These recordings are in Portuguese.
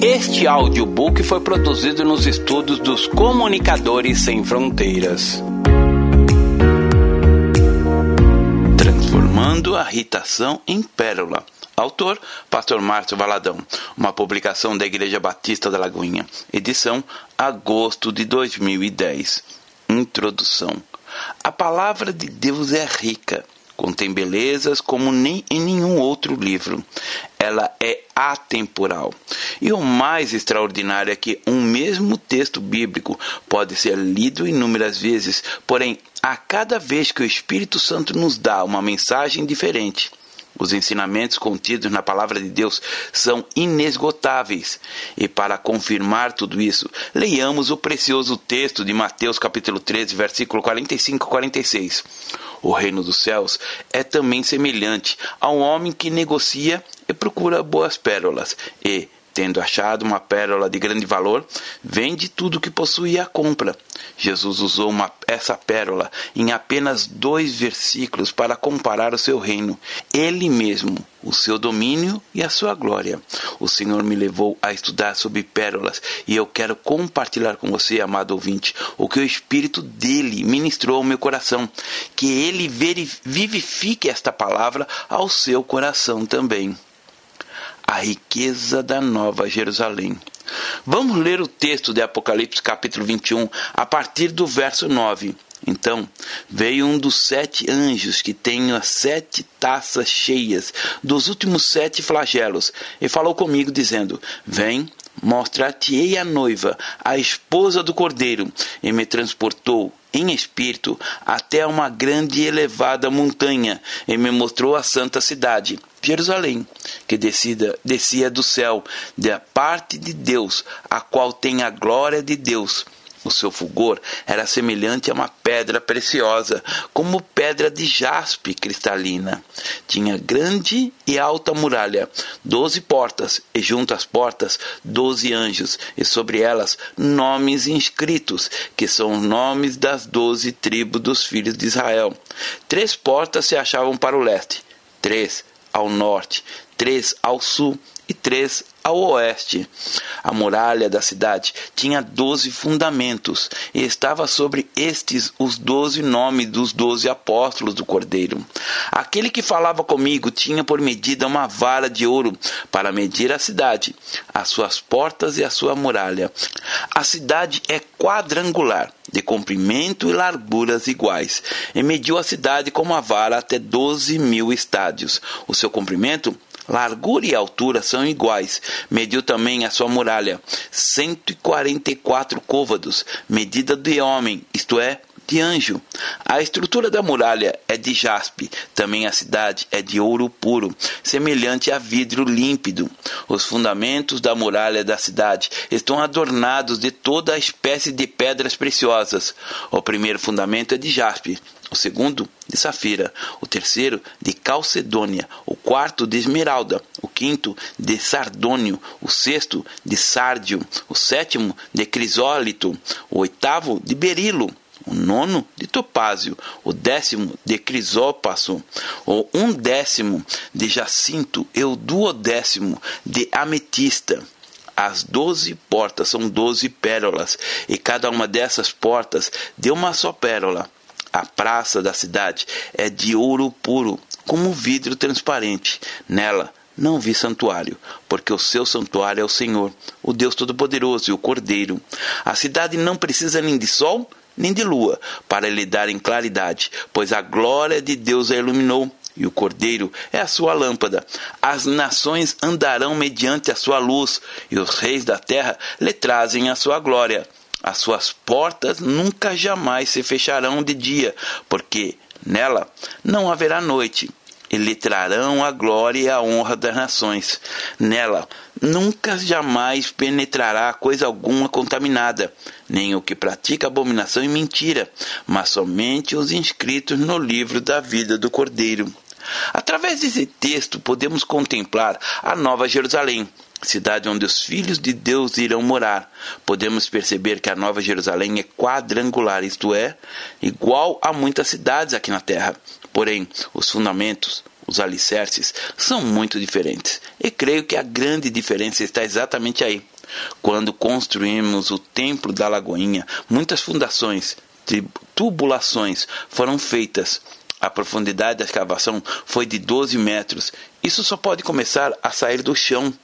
Este audiobook foi produzido nos estúdios dos Comunicadores Sem Fronteiras. Transformando a irritação em pérola. Autor, Pastor Márcio Valadão. Uma publicação da Igreja Batista da Lagoinha. Edição, agosto de 2010. Introdução. A palavra de Deus é rica contém belezas como nem em nenhum outro livro. Ela é atemporal. E o mais extraordinário é que um mesmo texto bíblico pode ser lido inúmeras vezes, porém, a cada vez que o Espírito Santo nos dá uma mensagem diferente, os ensinamentos contidos na palavra de Deus são inesgotáveis. E para confirmar tudo isso, leiamos o precioso texto de Mateus capítulo 13, versículo 45 e 46. O reino dos céus é também semelhante a um homem que negocia e procura boas pérolas e, tendo achado uma pérola de grande valor, vende tudo o que possui e a compra. Jesus usou uma, essa pérola em apenas dois versículos para comparar o seu reino, ele mesmo, o seu domínio e a sua glória. O Senhor me levou a estudar sobre pérolas e eu quero compartilhar com você, amado ouvinte, o que o Espírito dele ministrou ao meu coração, que ele vivifique esta palavra ao seu coração também a riqueza da Nova Jerusalém. Vamos ler o texto de Apocalipse capítulo 21 a partir do verso 9. Então veio um dos sete anjos que tem as sete taças cheias dos últimos sete flagelos e falou comigo, dizendo: Vem, mostrar-te-ei a noiva, a esposa do cordeiro, e me transportou em espírito até uma grande e elevada montanha e me mostrou a santa cidade, Jerusalém, que descida, descia do céu, da parte de Deus, a qual tem a glória de Deus. O seu fulgor era semelhante a uma pedra preciosa, como pedra de jaspe cristalina. Tinha grande e alta muralha, doze portas, e junto às portas doze anjos, e sobre elas nomes inscritos, que são os nomes das doze tribos dos filhos de Israel. Três portas se achavam para o leste, três ao norte, três ao sul e três ao oeste. A muralha da cidade tinha doze fundamentos e estava sobre estes os doze nomes dos doze apóstolos do Cordeiro. Aquele que falava comigo tinha por medida uma vara de ouro para medir a cidade, as suas portas e a sua muralha. A cidade é quadrangular, de comprimento e larguras iguais, e mediu a cidade com uma vara até doze mil estádios. O seu comprimento largura e altura são iguais. Mediu também a sua muralha, 144 côvados, medida de homem, isto é, de anjo. A estrutura da muralha é de jaspe, também a cidade é de ouro puro, semelhante a vidro límpido. Os fundamentos da muralha da cidade estão adornados de toda a espécie de pedras preciosas. O primeiro fundamento é de jaspe, o segundo de safira, o terceiro de calcedônia, o quarto de esmeralda, o quinto de sardônio, o sexto de sárdio, o sétimo de crisólito, o oitavo de berilo, o nono de topázio, o décimo de crisópaso, o undécimo de jacinto e o duodécimo de ametista. As doze portas são doze pérolas, e cada uma dessas portas de uma só pérola. A praça da cidade é de ouro puro, como vidro transparente. Nela não vi santuário, porque o seu santuário é o Senhor, o Deus Todo-Poderoso e o Cordeiro. A cidade não precisa nem de sol nem de lua para lhe darem claridade, pois a glória de Deus a iluminou e o Cordeiro é a sua lâmpada. As nações andarão mediante a sua luz, e os reis da terra lhe trazem a sua glória. As suas portas nunca jamais se fecharão de dia, porque nela não haverá noite. E lhe trarão a glória e a honra das nações. Nela nunca jamais penetrará coisa alguma contaminada, nem o que pratica abominação e mentira, mas somente os inscritos no livro da vida do Cordeiro. Através desse texto podemos contemplar a Nova Jerusalém, cidade onde os filhos de Deus irão morar. Podemos perceber que a Nova Jerusalém é quadrangular, isto é, igual a muitas cidades aqui na terra. Porém, os fundamentos, os alicerces, são muito diferentes. E creio que a grande diferença está exatamente aí. Quando construímos o Templo da Lagoinha, muitas fundações, tubulações foram feitas. A profundidade da escavação foi de 12 metros. Isso só pode começar a sair do chão.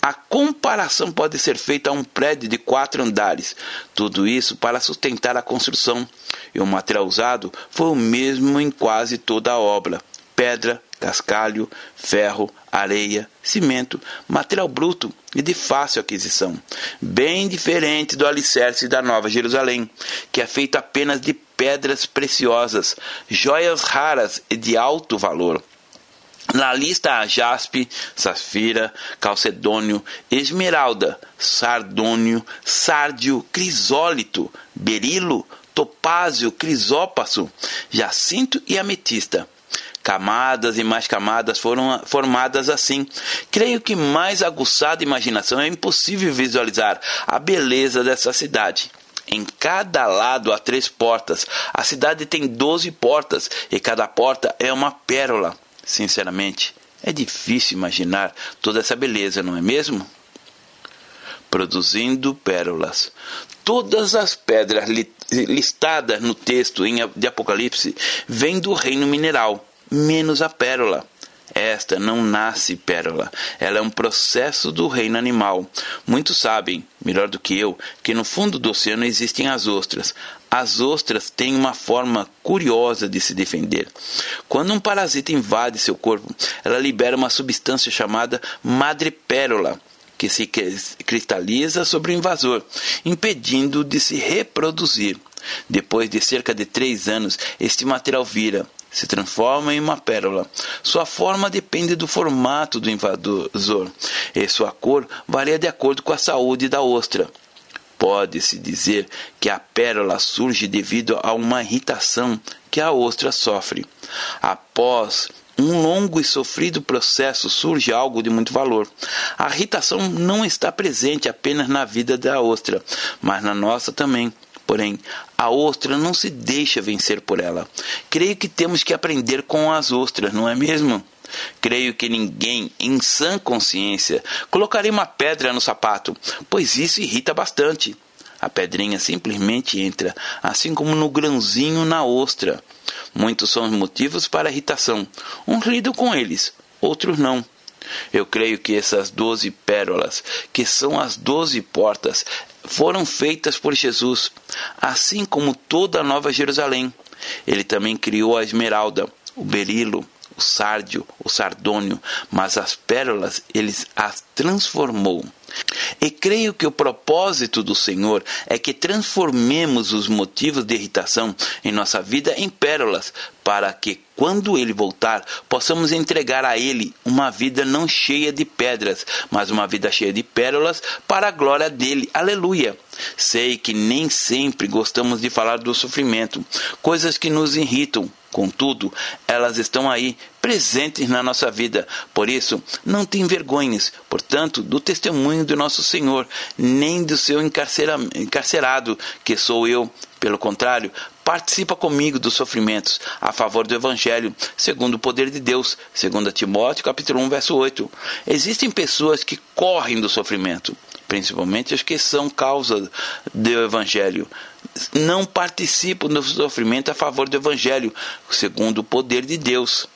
A comparação pode ser feita a um prédio de quatro andares. Tudo isso para sustentar a construção. E o material usado foi o mesmo em quase toda a obra: pedra, cascalho, ferro, areia, cimento, material bruto e de fácil aquisição, bem diferente do alicerce da Nova Jerusalém, que é feito apenas de pedras preciosas, joias raras e de alto valor. Na lista há jaspe, safira, calcedônio, esmeralda, sardônio, sárdio, crisólito, berilo, topázio, crisópaso, jacinto e ametista. Camadas e mais camadas foram formadas assim. Creio que mais aguçada imaginação é impossível visualizar a beleza dessa cidade. Em cada lado há três portas. A cidade tem doze portas e cada porta é uma pérola. Sinceramente, é difícil imaginar toda essa beleza, não é mesmo? Produzindo pérolas. Todas as pedras listadas no texto de Apocalipse vêm do reino mineral menos a pérola. Esta não nasce pérola, ela é um processo do reino animal. Muitos sabem, melhor do que eu, que no fundo do oceano existem as ostras. As ostras têm uma forma curiosa de se defender. Quando um parasita invade seu corpo, ela libera uma substância chamada madrepérola, que se cristaliza sobre o invasor, impedindo de se reproduzir. Depois de cerca de três anos, este material vira se transforma em uma pérola. Sua forma depende do formato do invasor e sua cor varia de acordo com a saúde da ostra. Pode-se dizer que a pérola surge devido a uma irritação que a ostra sofre. Após um longo e sofrido processo surge algo de muito valor. A irritação não está presente apenas na vida da ostra, mas na nossa também. Porém, a ostra não se deixa vencer por ela. Creio que temos que aprender com as ostras, não é mesmo? Creio que ninguém, em sã consciência, colocaria uma pedra no sapato, pois isso irrita bastante. A pedrinha simplesmente entra, assim como no grãozinho na ostra. Muitos são os motivos para irritação. Uns lidam com eles, outros não. Eu creio que essas doze pérolas, que são as doze portas, foram feitas por Jesus, assim como toda a Nova Jerusalém. Ele também criou a esmeralda, o berilo, o sárdio, o sardônio, mas as pérolas ele as transformou. E creio que o propósito do Senhor é que transformemos os motivos de irritação em nossa vida em pérolas, para que, quando Ele voltar, possamos entregar a Ele uma vida não cheia de pedras, mas uma vida cheia de pérolas para a glória dele. Aleluia! Sei que nem sempre gostamos de falar do sofrimento, coisas que nos irritam, Contudo, elas estão aí, presentes na nossa vida. Por isso, não te envergonhes, portanto, do testemunho do nosso Senhor, nem do seu encarcerado, que sou eu. Pelo contrário, participa comigo dos sofrimentos a favor do Evangelho, segundo o poder de Deus, segundo Timóteo capítulo 1, verso 8. Existem pessoas que correm do sofrimento, principalmente as que são causa do Evangelho não participam do sofrimento a favor do Evangelho, segundo o poder de Deus.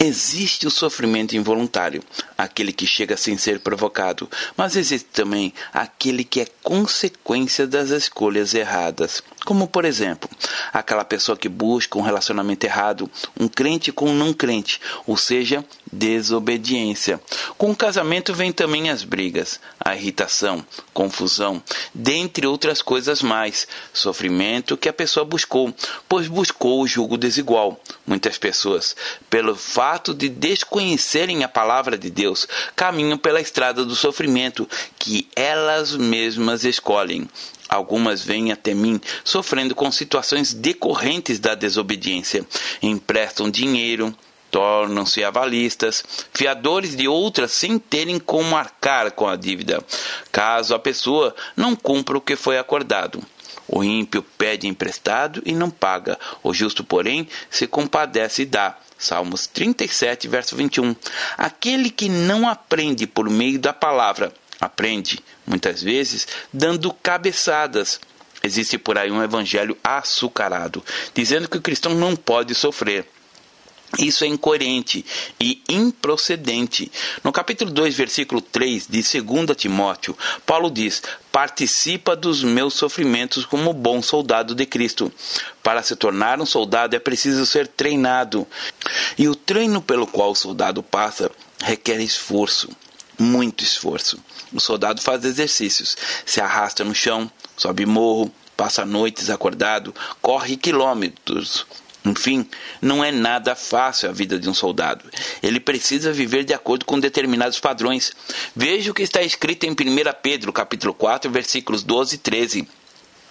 Existe o sofrimento involuntário, aquele que chega sem ser provocado, mas existe também aquele que é consequência das escolhas erradas. Como, por exemplo, aquela pessoa que busca um relacionamento errado, um crente com um não crente, ou seja, desobediência. Com o casamento vem também as brigas, a irritação, confusão, dentre outras coisas mais, sofrimento que a pessoa buscou, pois buscou o jugo desigual. Muitas pessoas, pelo fato de desconhecerem a palavra de Deus, caminham pela estrada do sofrimento que elas mesmas escolhem. Algumas vêm até mim sofrendo com situações decorrentes da desobediência. Emprestam dinheiro, tornam-se avalistas, fiadores de outras sem terem como arcar com a dívida, caso a pessoa não cumpra o que foi acordado. O ímpio pede emprestado e não paga, o justo, porém, se compadece e dá. Salmos 37, verso 21. Aquele que não aprende por meio da palavra, aprende, muitas vezes, dando cabeçadas. Existe por aí um evangelho açucarado, dizendo que o cristão não pode sofrer. Isso é incoerente e improcedente. No capítulo 2, versículo 3 de 2 Timóteo, Paulo diz: Participa dos meus sofrimentos como bom soldado de Cristo. Para se tornar um soldado é preciso ser treinado. E o treino pelo qual o soldado passa requer esforço, muito esforço. O soldado faz exercícios, se arrasta no chão, sobe morro, passa noites acordado, corre quilômetros enfim, não é nada fácil a vida de um soldado. Ele precisa viver de acordo com determinados padrões. Veja o que está escrito em 1 Pedro, capítulo 4, versículos 12 e 13.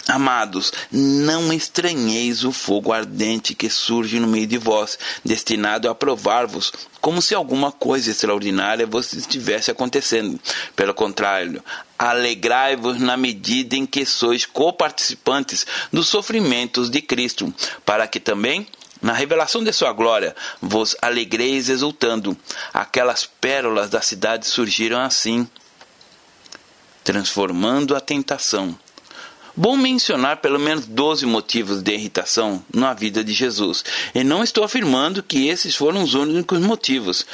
Amados, não estranheis o fogo ardente que surge no meio de vós, destinado a provar-vos, como se alguma coisa extraordinária vos estivesse acontecendo. Pelo contrário, alegrai-vos na medida em que sois coparticipantes dos sofrimentos de Cristo, para que também na revelação de sua glória, vos alegreis exultando. Aquelas pérolas da cidade surgiram assim, transformando a tentação Bom mencionar pelo menos 12 motivos de irritação na vida de Jesus. E não estou afirmando que esses foram os únicos motivos.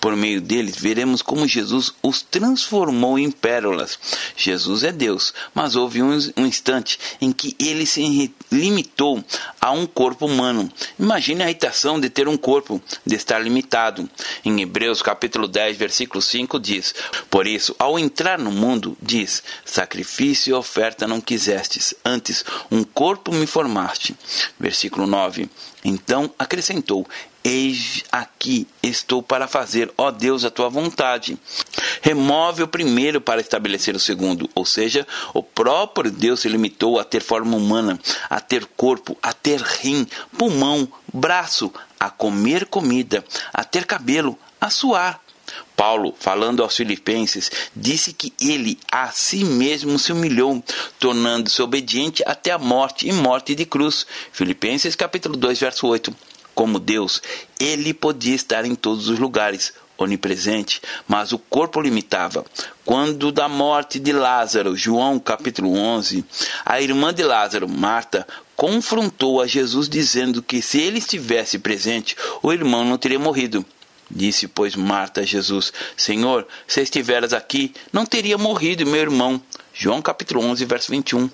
Por meio deles, veremos como Jesus os transformou em pérolas. Jesus é Deus, mas houve um, um instante em que ele se limitou a um corpo humano. Imagine a irritação de ter um corpo, de estar limitado. Em Hebreus capítulo 10, versículo 5 diz: Por isso, ao entrar no mundo, diz: Sacrifício e oferta não quiser fizestes, antes um corpo me formaste. Versículo 9. Então acrescentou: Eis aqui estou para fazer, ó Deus, a tua vontade. Remove o primeiro para estabelecer o segundo, ou seja, o próprio Deus se limitou a ter forma humana, a ter corpo, a ter rim, pulmão, braço, a comer comida, a ter cabelo, a suar. Paulo, falando aos Filipenses, disse que ele a si mesmo se humilhou, tornando-se obediente até a morte e morte de cruz. Filipenses capítulo 2, verso 8. Como Deus, ele podia estar em todos os lugares, onipresente, mas o corpo limitava. Quando da morte de Lázaro, João capítulo 11, a irmã de Lázaro, Marta, confrontou a Jesus dizendo que se ele estivesse presente, o irmão não teria morrido. Disse, pois, Marta a Jesus: Senhor, se estiveras aqui, não teria morrido meu irmão. João capítulo 11, verso 21.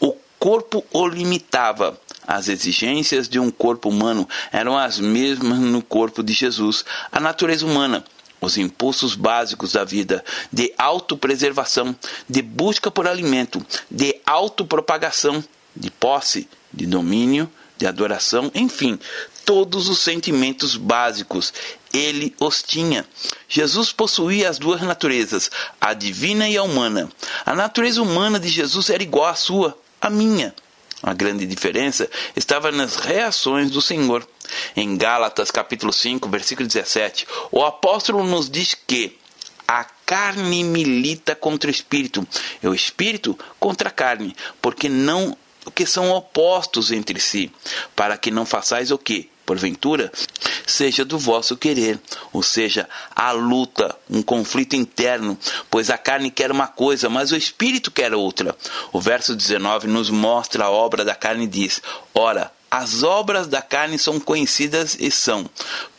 O corpo o limitava. As exigências de um corpo humano eram as mesmas no corpo de Jesus. A natureza humana, os impulsos básicos da vida, de autopreservação, de busca por alimento, de autopropagação, de posse, de domínio, de adoração, enfim, todos os sentimentos básicos ele os tinha. Jesus possuía as duas naturezas, a divina e a humana. A natureza humana de Jesus era igual à sua, à minha. A grande diferença estava nas reações do Senhor. Em Gálatas capítulo 5, versículo 17, o apóstolo nos diz que a carne milita contra o espírito, e o espírito contra a carne, porque não que são opostos entre si, para que não façais o que? porventura, seja do vosso querer, ou seja, a luta, um conflito interno, pois a carne quer uma coisa, mas o espírito quer outra. O verso 19 nos mostra a obra da carne e diz: Ora, as obras da carne são conhecidas e são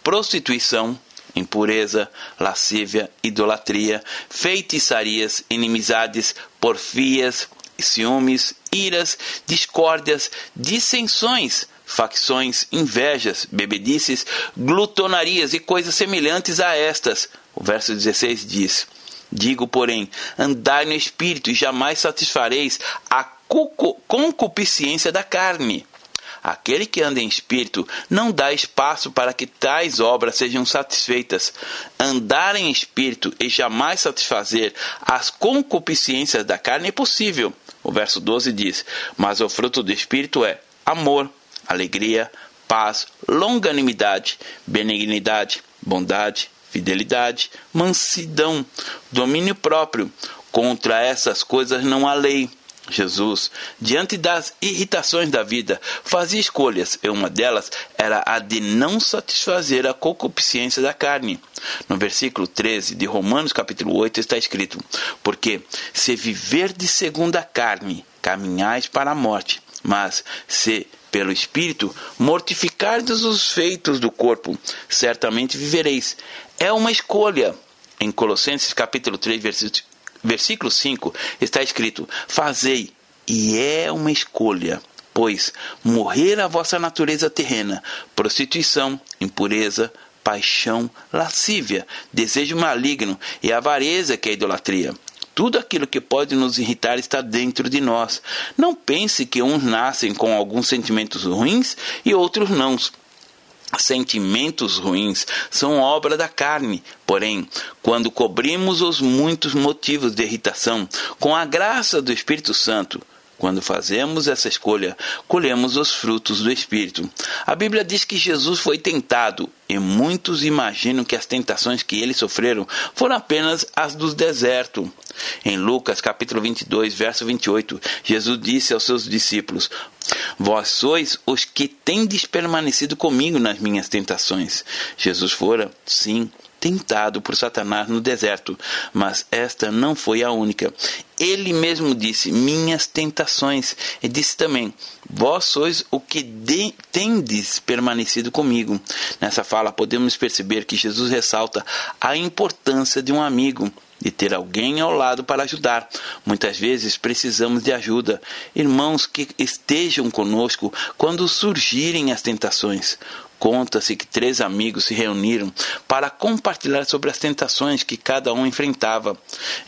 prostituição, impureza, lascívia, idolatria, feitiçarias, inimizades, porfias, ciúmes, iras, discórdias, dissensões, facções, invejas, bebedices, glutonarias e coisas semelhantes a estas. O verso 16 diz: Digo, porém, andai no espírito e jamais satisfareis a concupiscência da carne. Aquele que anda em espírito não dá espaço para que tais obras sejam satisfeitas. Andar em espírito e jamais satisfazer as concupiscências da carne é possível. O verso 12 diz: Mas o fruto do espírito é amor, alegria, paz, longanimidade, benignidade, bondade, fidelidade, mansidão, domínio próprio. Contra essas coisas não há lei. Jesus, diante das irritações da vida, fazia escolhas, e uma delas era a de não satisfazer a concupiscência da carne. No versículo 13 de Romanos capítulo 8 está escrito: Porque se viver de segunda carne, caminhais para a morte, mas se pelo Espírito mortificardes os feitos do corpo, certamente vivereis. É uma escolha. Em Colossenses capítulo 3, versículo versículo 5 está escrito: Fazei, e é uma escolha, pois morrer a vossa natureza terrena, prostituição, impureza, paixão, lascívia, desejo maligno e avareza que é a idolatria. Tudo aquilo que pode nos irritar está dentro de nós. Não pense que uns nascem com alguns sentimentos ruins e outros não. Sentimentos ruins são obra da carne, porém, quando cobrimos os muitos motivos de irritação com a graça do Espírito Santo, quando fazemos essa escolha, colhemos os frutos do Espírito. A Bíblia diz que Jesus foi tentado, e muitos imaginam que as tentações que ele sofreram foram apenas as do deserto. Em Lucas capítulo 22, verso 28, Jesus disse aos seus discípulos: Vós sois os que tendes permanecido comigo nas minhas tentações. Jesus fora, sim, tentado por Satanás no deserto, mas esta não foi a única. Ele mesmo disse: Minhas tentações. E disse também: Vós sois o que de, tendes permanecido comigo. Nessa fala, podemos perceber que Jesus ressalta a importância de um amigo de ter alguém ao lado para ajudar. Muitas vezes precisamos de ajuda, irmãos que estejam conosco quando surgirem as tentações. Conta-se que três amigos se reuniram para compartilhar sobre as tentações que cada um enfrentava.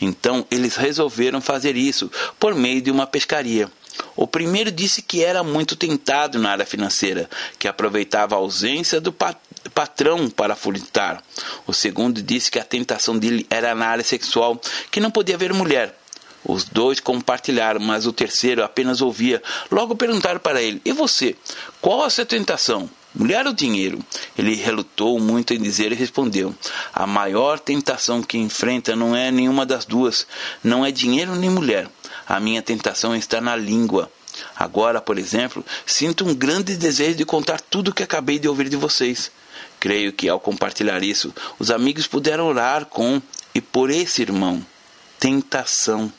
Então eles resolveram fazer isso por meio de uma pescaria. O primeiro disse que era muito tentado na área financeira, que aproveitava a ausência do patrão para furtar. O segundo disse que a tentação dele era na área sexual, que não podia ver mulher. Os dois compartilharam, mas o terceiro apenas ouvia. Logo perguntaram para ele: E você? Qual a sua tentação? Mulher ou dinheiro? Ele relutou muito em dizer e respondeu: A maior tentação que enfrenta não é nenhuma das duas, não é dinheiro nem mulher. A minha tentação está na língua. Agora, por exemplo, sinto um grande desejo de contar tudo o que acabei de ouvir de vocês. Creio que ao compartilhar isso, os amigos puderam orar com e por esse irmão. Tentação.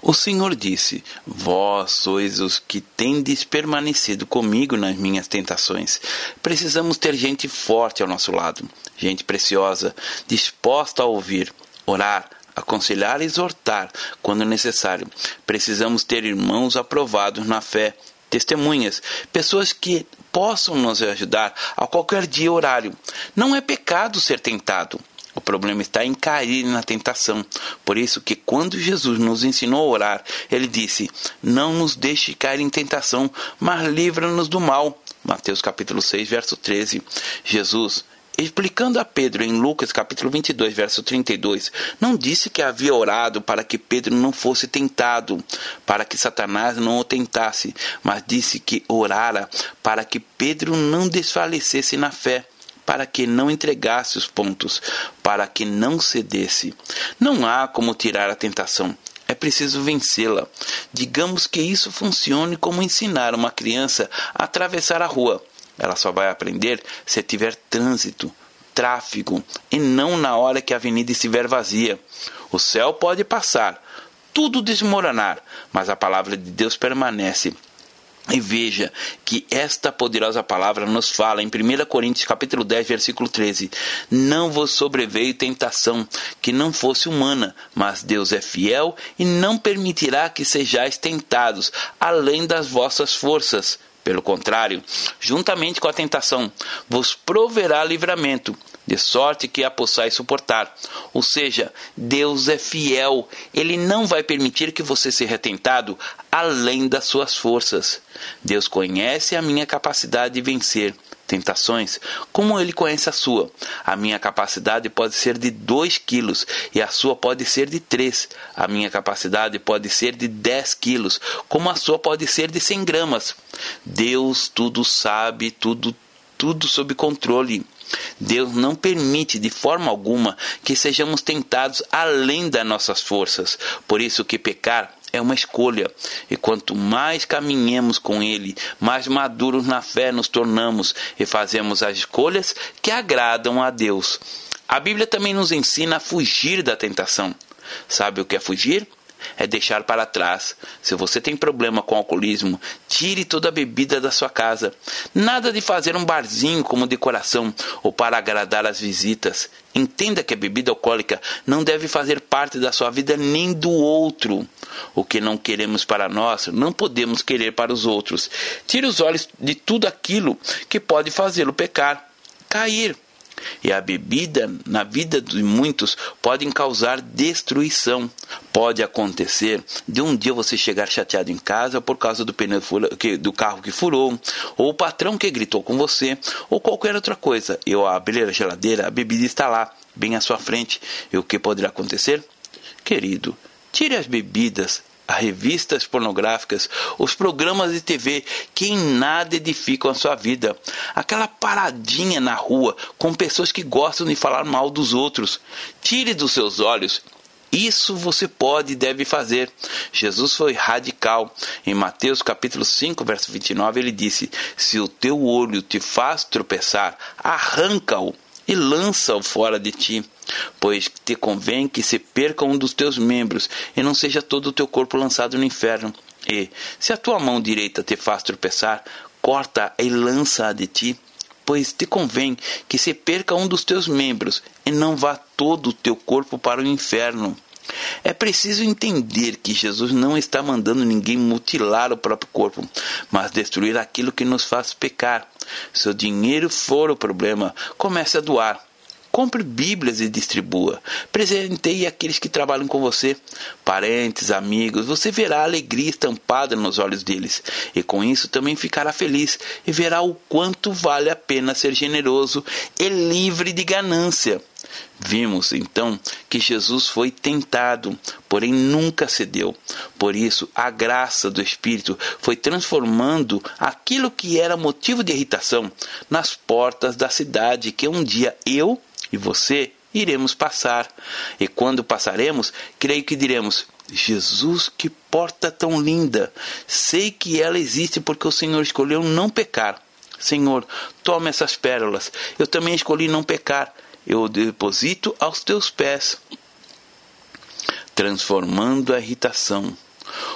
O Senhor disse: Vós sois os que tendes permanecido comigo nas minhas tentações. Precisamos ter gente forte ao nosso lado, gente preciosa, disposta a ouvir, orar, aconselhar e exortar quando necessário. Precisamos ter irmãos aprovados na fé, testemunhas, pessoas que possam nos ajudar a qualquer dia horário. Não é pecado ser tentado. O problema está em cair na tentação. Por isso que quando Jesus nos ensinou a orar, ele disse: "Não nos deixe cair em tentação, mas livra-nos do mal." Mateus capítulo 6, verso 13. Jesus explicando a Pedro em Lucas capítulo 22, verso 32, não disse que havia orado para que Pedro não fosse tentado, para que Satanás não o tentasse, mas disse que orara para que Pedro não desfalecesse na fé para que não entregasse os pontos, para que não cedesse. Não há como tirar a tentação. É preciso vencê-la. Digamos que isso funcione como ensinar uma criança a atravessar a rua. Ela só vai aprender se tiver trânsito, tráfego, e não na hora que a avenida estiver vazia. O céu pode passar, tudo desmoronar, mas a palavra de Deus permanece. E veja que esta poderosa palavra nos fala em 1 Coríntios capítulo 10, versículo 13: Não vos sobreveio tentação que não fosse humana, mas Deus é fiel e não permitirá que sejais tentados além das vossas forças. Pelo contrário, juntamente com a tentação, vos proverá livramento, de sorte que a possais suportar. Ou seja, Deus é fiel, Ele não vai permitir que você seja tentado além das suas forças. Deus conhece a minha capacidade de vencer tentações, como ele conhece a sua. A minha capacidade pode ser de 2 quilos e a sua pode ser de 3. A minha capacidade pode ser de 10 quilos, como a sua pode ser de 100 gramas. Deus tudo sabe, tudo, tudo sob controle. Deus não permite de forma alguma que sejamos tentados além das nossas forças. Por isso que pecar é uma escolha. E quanto mais caminhemos com Ele, mais maduros na fé nos tornamos e fazemos as escolhas que agradam a Deus. A Bíblia também nos ensina a fugir da tentação. Sabe o que é fugir? É deixar para trás. Se você tem problema com alcoolismo, tire toda a bebida da sua casa. Nada de fazer um barzinho como decoração ou para agradar as visitas. Entenda que a bebida alcoólica não deve fazer parte da sua vida nem do outro. O que não queremos para nós, não podemos querer para os outros. Tire os olhos de tudo aquilo que pode fazê-lo pecar, cair. E a bebida, na vida de muitos, pode causar destruição. Pode acontecer de um dia você chegar chateado em casa por causa do pneu do carro que furou, ou o patrão que gritou com você, ou qualquer outra coisa. E ao abrir a geladeira, a bebida está lá, bem à sua frente. E o que poderá acontecer? Querido, tire as bebidas as revistas pornográficas, os programas de TV que em nada edificam a sua vida, aquela paradinha na rua com pessoas que gostam de falar mal dos outros. Tire dos seus olhos. Isso você pode e deve fazer. Jesus foi radical. Em Mateus capítulo 5, verso 29, ele disse: Se o teu olho te faz tropeçar, arranca-o e lança-o fora de ti, pois te convém que se perca um dos teus membros e não seja todo o teu corpo lançado no inferno. E, se a tua mão direita te faz tropeçar, corta e lança-a de ti, pois te convém que se perca um dos teus membros e não vá todo o teu corpo para o inferno. É preciso entender que Jesus não está mandando ninguém mutilar o próprio corpo, mas destruir aquilo que nos faz pecar. Se o dinheiro for o problema, comece a doar. Compre Bíblias e distribua. Presenteie aqueles que trabalham com você, parentes, amigos. Você verá a alegria estampada nos olhos deles. E com isso também ficará feliz e verá o quanto vale a pena ser generoso e livre de ganância. Vimos então que Jesus foi tentado, porém nunca cedeu. Por isso, a graça do Espírito foi transformando aquilo que era motivo de irritação nas portas da cidade que um dia eu e você iremos passar. E quando passaremos, creio que diremos: Jesus, que porta tão linda! Sei que ela existe porque o Senhor escolheu não pecar. Senhor, tome essas pérolas. Eu também escolhi não pecar. Eu deposito aos teus pés, transformando a irritação.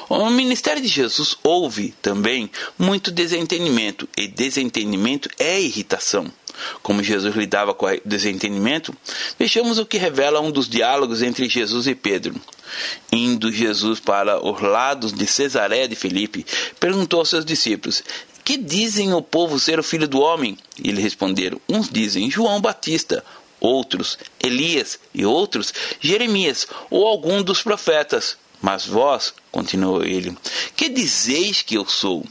O ministério de Jesus houve também muito desentendimento, e desentendimento é irritação como Jesus lidava com o desentendimento, vejamos o que revela um dos diálogos entre Jesus e Pedro. Indo Jesus para os lados de Cesareia de Filipe, perguntou aos seus discípulos: Que dizem o povo ser o filho do homem? E eles responderam: Uns dizem João Batista, outros Elias e outros Jeremias ou algum dos profetas. Mas vós, continuou ele, que dizeis que eu sou?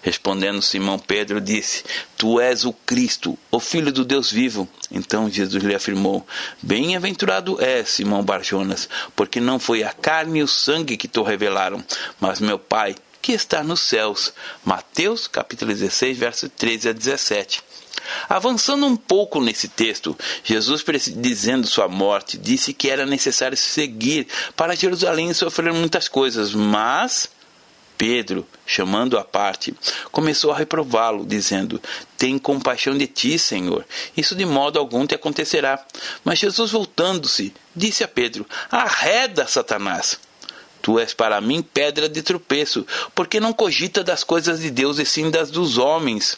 Respondendo Simão Pedro, disse: Tu és o Cristo, o Filho do Deus vivo. Então Jesus lhe afirmou: Bem-aventurado és, Simão Barjonas, porque não foi a carne e o sangue que te revelaram, mas meu Pai que está nos céus. Mateus capítulo 16, verso 13 a 17. Avançando um pouco nesse texto, Jesus, dizendo sua morte, disse que era necessário seguir para Jerusalém e sofrer muitas coisas, mas Pedro, chamando a parte, começou a reprová-lo, dizendo: Tem compaixão de ti, Senhor. Isso de modo algum te acontecerá. Mas Jesus, voltando-se, disse a Pedro: Arreda, Satanás. Tu és para mim pedra de tropeço, porque não cogita das coisas de Deus e sim das dos homens.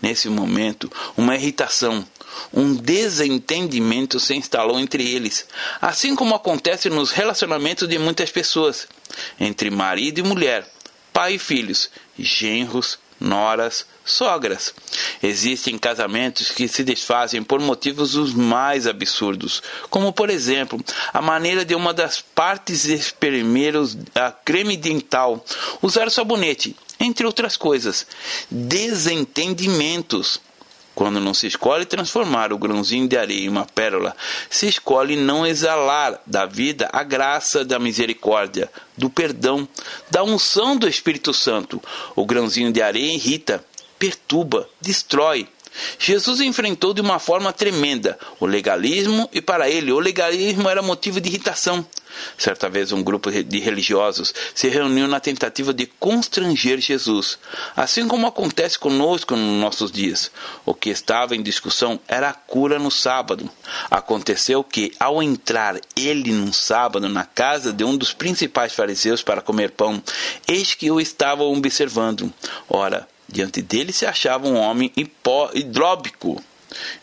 Nesse momento, uma irritação, um desentendimento se instalou entre eles, assim como acontece nos relacionamentos de muitas pessoas, entre marido e mulher pai e filhos, genros, noras, sogras. Existem casamentos que se desfazem por motivos os mais absurdos, como por exemplo, a maneira de uma das partes espremer a creme dental, usar sabonete, entre outras coisas. Desentendimentos. Quando não se escolhe transformar o grãozinho de areia em uma pérola, se escolhe não exalar da vida a graça da misericórdia, do perdão, da unção do Espírito Santo. O grãozinho de areia irrita, perturba, destrói. Jesus enfrentou de uma forma tremenda o legalismo e para ele o legalismo era motivo de irritação. Certa vez um grupo de religiosos se reuniu na tentativa de constranger Jesus, assim como acontece conosco nos nossos dias. O que estava em discussão era a cura no sábado. Aconteceu que, ao entrar ele num sábado na casa de um dos principais fariseus para comer pão, eis que o estavam observando. Ora, Diante dele se achava um homem hidróbico.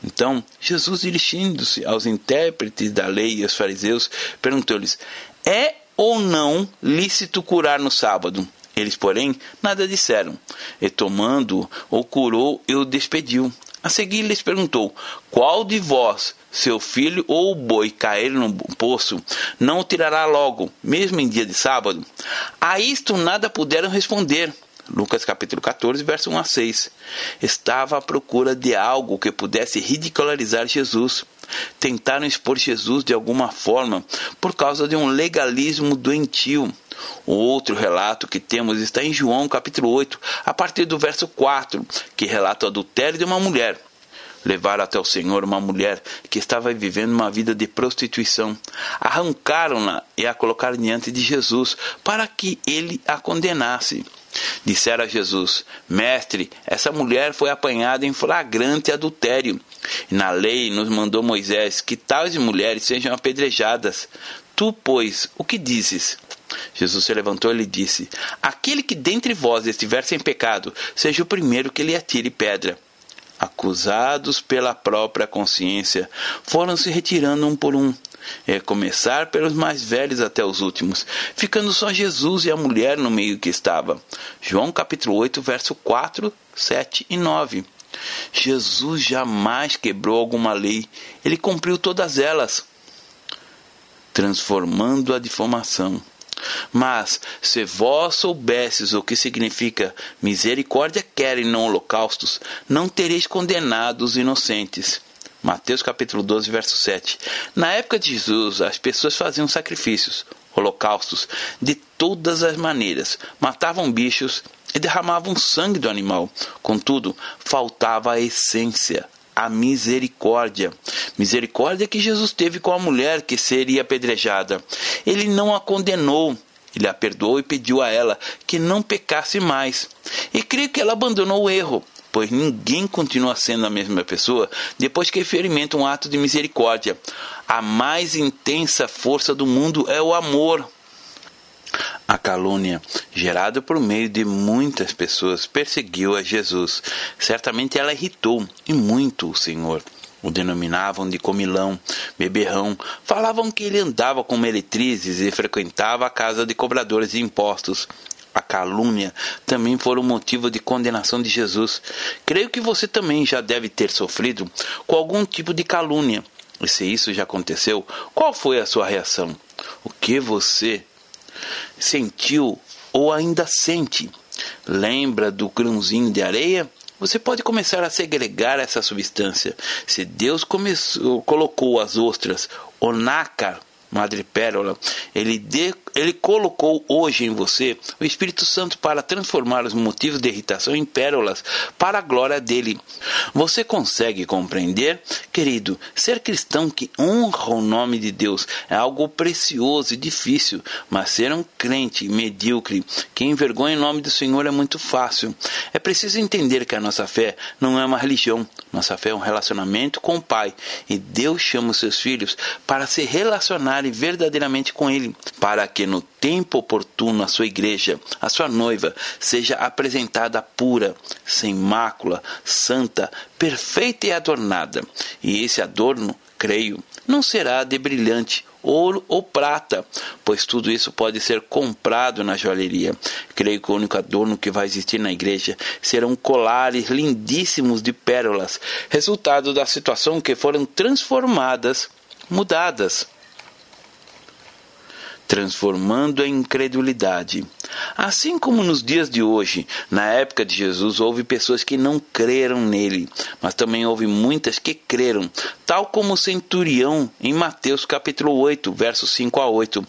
Então, Jesus, dirigindo-se aos intérpretes da lei e aos fariseus, perguntou-lhes: É ou não lícito curar no sábado? Eles, porém, nada disseram. E tomando, o curou e o despediu. A seguir lhes perguntou: Qual de vós, seu filho ou o boi cair no poço, não o tirará logo, mesmo em dia de sábado? A isto nada puderam responder. Lucas capítulo 14, verso 1 a 6. Estava à procura de algo que pudesse ridicularizar Jesus. Tentaram expor Jesus de alguma forma por causa de um legalismo doentio. O outro relato que temos está em João capítulo 8, a partir do verso 4, que relata o adultério de uma mulher. Levaram até o Senhor uma mulher que estava vivendo uma vida de prostituição. Arrancaram-na e a colocaram diante de Jesus para que ele a condenasse. Disseram a Jesus: Mestre, essa mulher foi apanhada em flagrante adultério. E na lei nos mandou Moisés que tais mulheres sejam apedrejadas. Tu, pois, o que dizes? Jesus se levantou e lhe disse: Aquele que dentre vós estiver sem pecado, seja o primeiro que lhe atire pedra. Acusados pela própria consciência, foram se retirando um por um é começar pelos mais velhos até os últimos, ficando só Jesus e a mulher no meio que estava. João capítulo 8, verso 4, 7 e 9. Jesus jamais quebrou alguma lei, ele cumpriu todas elas, transformando a difamação. Mas, se vós soubesses o que significa misericórdia quer e não holocaustos, não tereis condenado os inocentes. Mateus capítulo 12, verso 7. Na época de Jesus, as pessoas faziam sacrifícios, holocaustos, de todas as maneiras. Matavam bichos e derramavam sangue do animal. Contudo, faltava a essência, a misericórdia. Misericórdia que Jesus teve com a mulher que seria apedrejada. Ele não a condenou, ele a perdoou e pediu a ela que não pecasse mais. E creio que ela abandonou o erro pois ninguém continua sendo a mesma pessoa depois que experimenta um ato de misericórdia. A mais intensa força do mundo é o amor. A calúnia, gerada por meio de muitas pessoas, perseguiu a Jesus. Certamente ela irritou e muito o Senhor. O denominavam de comilão, beberrão, falavam que ele andava com meretrizes e frequentava a casa de cobradores de impostos a calúnia também foram motivo de condenação de Jesus. Creio que você também já deve ter sofrido com algum tipo de calúnia. E se isso já aconteceu, qual foi a sua reação? O que você sentiu ou ainda sente? Lembra do grãozinho de areia? Você pode começar a segregar essa substância. Se Deus começou, colocou as ostras, o nácar, madrepérola, ele, de, ele colocou hoje em você o Espírito Santo para transformar os motivos de irritação em pérolas para a glória dele. Você consegue compreender, querido? Ser cristão que honra o nome de Deus é algo precioso e difícil, mas ser um crente medíocre que envergonha o nome do Senhor é muito fácil. É preciso entender que a nossa fé não é uma religião, nossa fé é um relacionamento com o Pai e Deus chama os seus filhos para se relacionar verdadeiramente com Ele, para que no tempo oportuno a sua igreja, a sua noiva, seja apresentada pura, sem mácula, santa, perfeita e adornada. E esse adorno, creio, não será de brilhante ouro ou prata, pois tudo isso pode ser comprado na joalheria. Creio que o único adorno que vai existir na igreja serão colares lindíssimos de pérolas, resultado da situação que foram transformadas, mudadas transformando a incredulidade. Assim como nos dias de hoje, na época de Jesus, houve pessoas que não creram nele, mas também houve muitas que creram, tal como o centurião em Mateus capítulo 8, versos 5 a 8.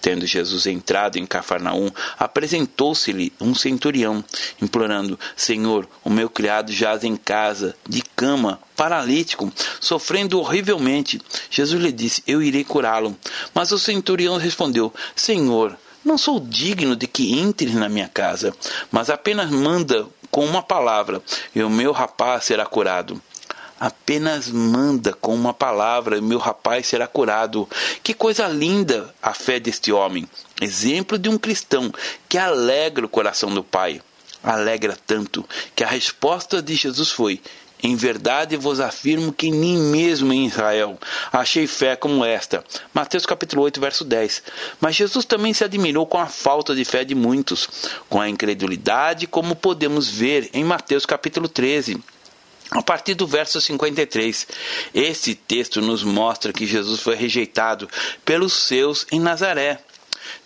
Tendo Jesus entrado em Cafarnaum, apresentou-se-lhe um centurião, implorando: Senhor, o meu criado jaz em casa, de cama, paralítico, sofrendo horrivelmente. Jesus lhe disse: Eu irei curá-lo. Mas o centurião respondeu: Senhor, não sou digno de que entres na minha casa, mas apenas manda com uma palavra, e o meu rapaz será curado. Apenas manda com uma palavra e meu rapaz será curado. Que coisa linda a fé deste homem. Exemplo de um cristão que alegra o coração do Pai. Alegra tanto que a resposta de Jesus foi: em verdade vos afirmo que nem mesmo em Israel achei fé como esta. Mateus capítulo 8, verso 10. Mas Jesus também se admirou com a falta de fé de muitos, com a incredulidade, como podemos ver em Mateus capítulo 13 a partir do verso 53. Esse texto nos mostra que Jesus foi rejeitado pelos seus em Nazaré.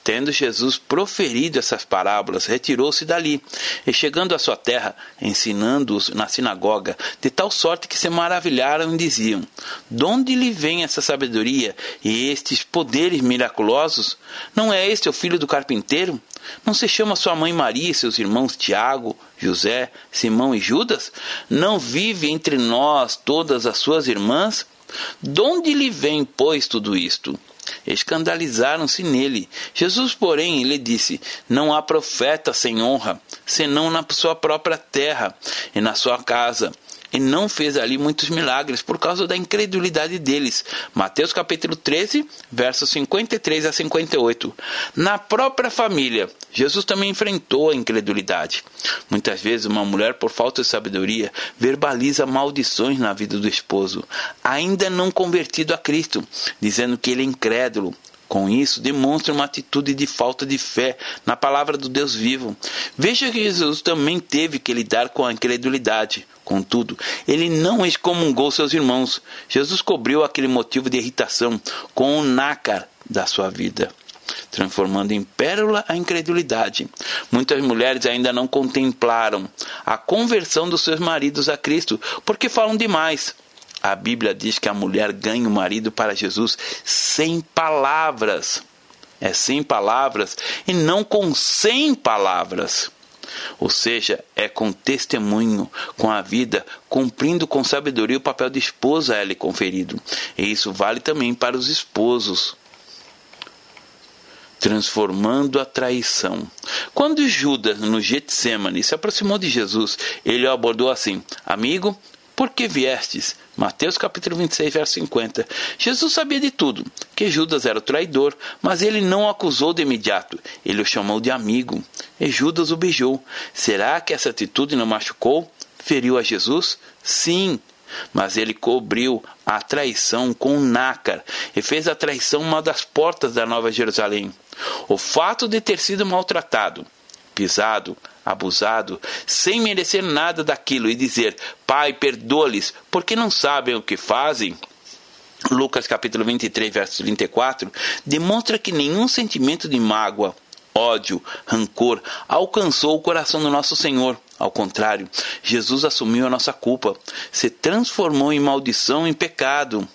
Tendo Jesus proferido essas parábolas, retirou-se dali, e chegando à sua terra, ensinando-os na sinagoga, de tal sorte que se maravilharam e diziam: De onde lhe vem essa sabedoria e estes poderes miraculosos? Não é este o filho do carpinteiro? Não se chama sua mãe Maria e seus irmãos Tiago, José, Simão e Judas? Não vive entre nós todas as suas irmãs? De onde lhe vem, pois, tudo isto? Escandalizaram-se nele. Jesus, porém, lhe disse: Não há profeta sem honra, senão na sua própria terra e na sua casa e não fez ali muitos milagres por causa da incredulidade deles. Mateus capítulo 13, versos 53 a 58. Na própria família, Jesus também enfrentou a incredulidade. Muitas vezes uma mulher, por falta de sabedoria, verbaliza maldições na vida do esposo, ainda não convertido a Cristo, dizendo que ele é incrédulo, com isso, demonstra uma atitude de falta de fé na palavra do Deus vivo. Veja que Jesus também teve que lidar com a incredulidade. Contudo, ele não excomungou seus irmãos. Jesus cobriu aquele motivo de irritação com o nácar da sua vida transformando em pérola a incredulidade. Muitas mulheres ainda não contemplaram a conversão dos seus maridos a Cristo, porque falam demais. A Bíblia diz que a mulher ganha o marido para Jesus sem palavras. É sem palavras e não com cem palavras. Ou seja, é com testemunho, com a vida, cumprindo com sabedoria o papel de esposa a ela conferido. E isso vale também para os esposos transformando a traição. Quando Judas, no Getsemane, se aproximou de Jesus, ele o abordou assim: Amigo, por que viestes? Mateus capítulo 26, verso 50. Jesus sabia de tudo, que Judas era o traidor, mas ele não o acusou de imediato. Ele o chamou de amigo. E Judas o beijou. Será que essa atitude não machucou? Feriu a Jesus? Sim, mas ele cobriu a traição com um nácar e fez a traição uma das portas da Nova Jerusalém. O fato de ter sido maltratado, pisado, abusado, sem merecer nada daquilo, e dizer: Pai, perdoa-lhes, porque não sabem o que fazem. Lucas capítulo 23, verso 34, demonstra que nenhum sentimento de mágoa, ódio, rancor alcançou o coração do nosso Senhor. Ao contrário, Jesus assumiu a nossa culpa, se transformou em maldição, em pecado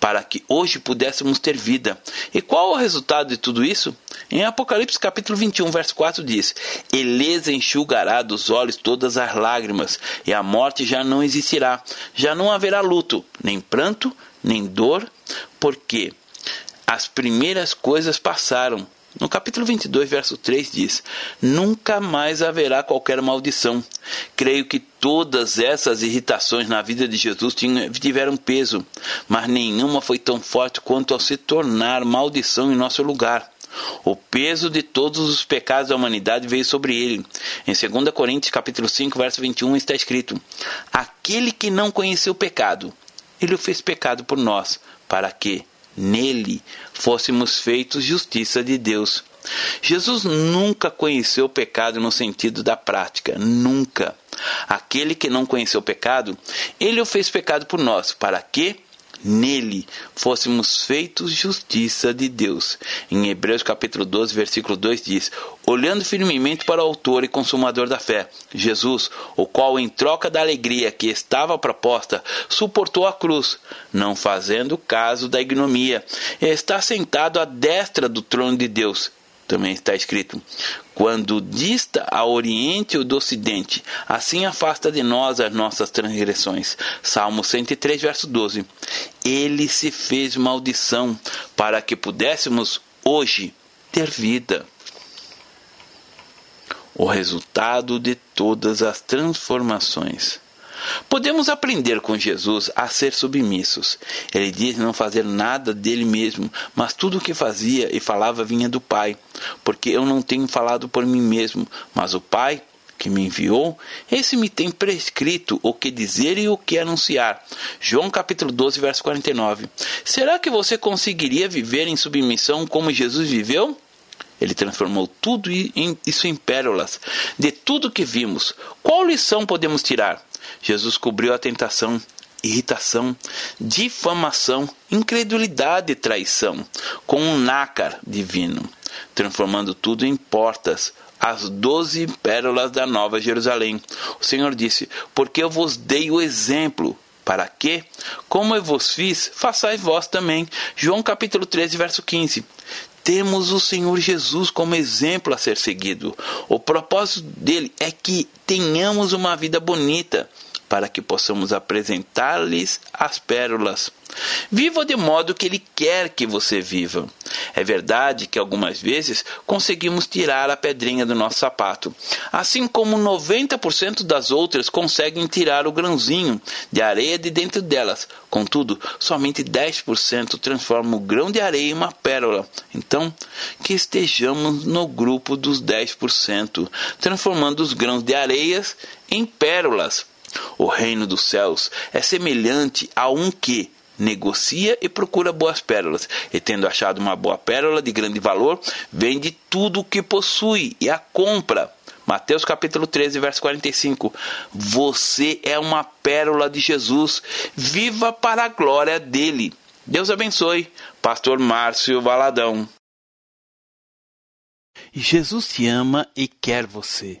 para que hoje pudéssemos ter vida. E qual o resultado de tudo isso? Em Apocalipse capítulo 21, verso 4 diz: Ele enxugará dos olhos todas as lágrimas, e a morte já não existirá. Já não haverá luto, nem pranto, nem dor, porque as primeiras coisas passaram. No capítulo 22, verso 3 diz: Nunca mais haverá qualquer maldição. Creio que todas essas irritações na vida de Jesus tiveram peso, mas nenhuma foi tão forte quanto ao se tornar maldição em nosso lugar. O peso de todos os pecados da humanidade veio sobre ele. Em 2 Coríntios capítulo 5, verso 21 está escrito: Aquele que não conheceu o pecado, ele o fez pecado por nós, para que nele fôssemos feitos justiça de Deus. Jesus nunca conheceu o pecado no sentido da prática, nunca. Aquele que não conheceu o pecado, ele o fez pecado por nós, para que nele fôssemos feitos justiça de Deus. Em Hebreus capítulo 12, versículo 2 diz: Olhando firmemente para o autor e consumador da fé, Jesus, o qual em troca da alegria que estava proposta, suportou a cruz, não fazendo caso da ignomia, está sentado à destra do trono de Deus também está escrito: quando dista ao oriente ou do ocidente, assim afasta de nós as nossas transgressões. Salmo 103, verso 12. Ele se fez maldição para que pudéssemos hoje ter vida. O resultado de todas as transformações. Podemos aprender com Jesus a ser submissos. Ele diz não fazer nada dele mesmo, mas tudo o que fazia e falava vinha do Pai, porque eu não tenho falado por mim mesmo, mas o Pai que me enviou, esse me tem prescrito o que dizer e o que anunciar. João capítulo 12, verso 49. Será que você conseguiria viver em submissão como Jesus viveu? Ele transformou tudo isso em pérolas. De tudo que vimos, qual lição podemos tirar? Jesus cobriu a tentação, irritação, difamação, incredulidade e traição com um nácar divino, transformando tudo em portas, as doze pérolas da Nova Jerusalém. O Senhor disse: Porque eu vos dei o exemplo. Para que, como eu vos fiz, façais vós também. João capítulo 13, verso 15 temos o Senhor Jesus como exemplo a ser seguido. O propósito dele é que tenhamos uma vida bonita, para que possamos apresentar-lhes as pérolas. Viva de modo que Ele quer que você viva. É verdade que algumas vezes conseguimos tirar a pedrinha do nosso sapato, assim como 90% das outras conseguem tirar o grãozinho de areia de dentro delas. Contudo, somente 10% transforma o grão de areia em uma pérola. Então, que estejamos no grupo dos 10%, transformando os grãos de areias em pérolas o reino dos céus é semelhante a um que negocia e procura boas pérolas, e tendo achado uma boa pérola de grande valor, vende tudo o que possui e a compra. Mateus capítulo 13, verso 45. Você é uma pérola de Jesus. Viva para a glória dele. Deus abençoe. Pastor Márcio Valadão. Jesus te ama e quer você.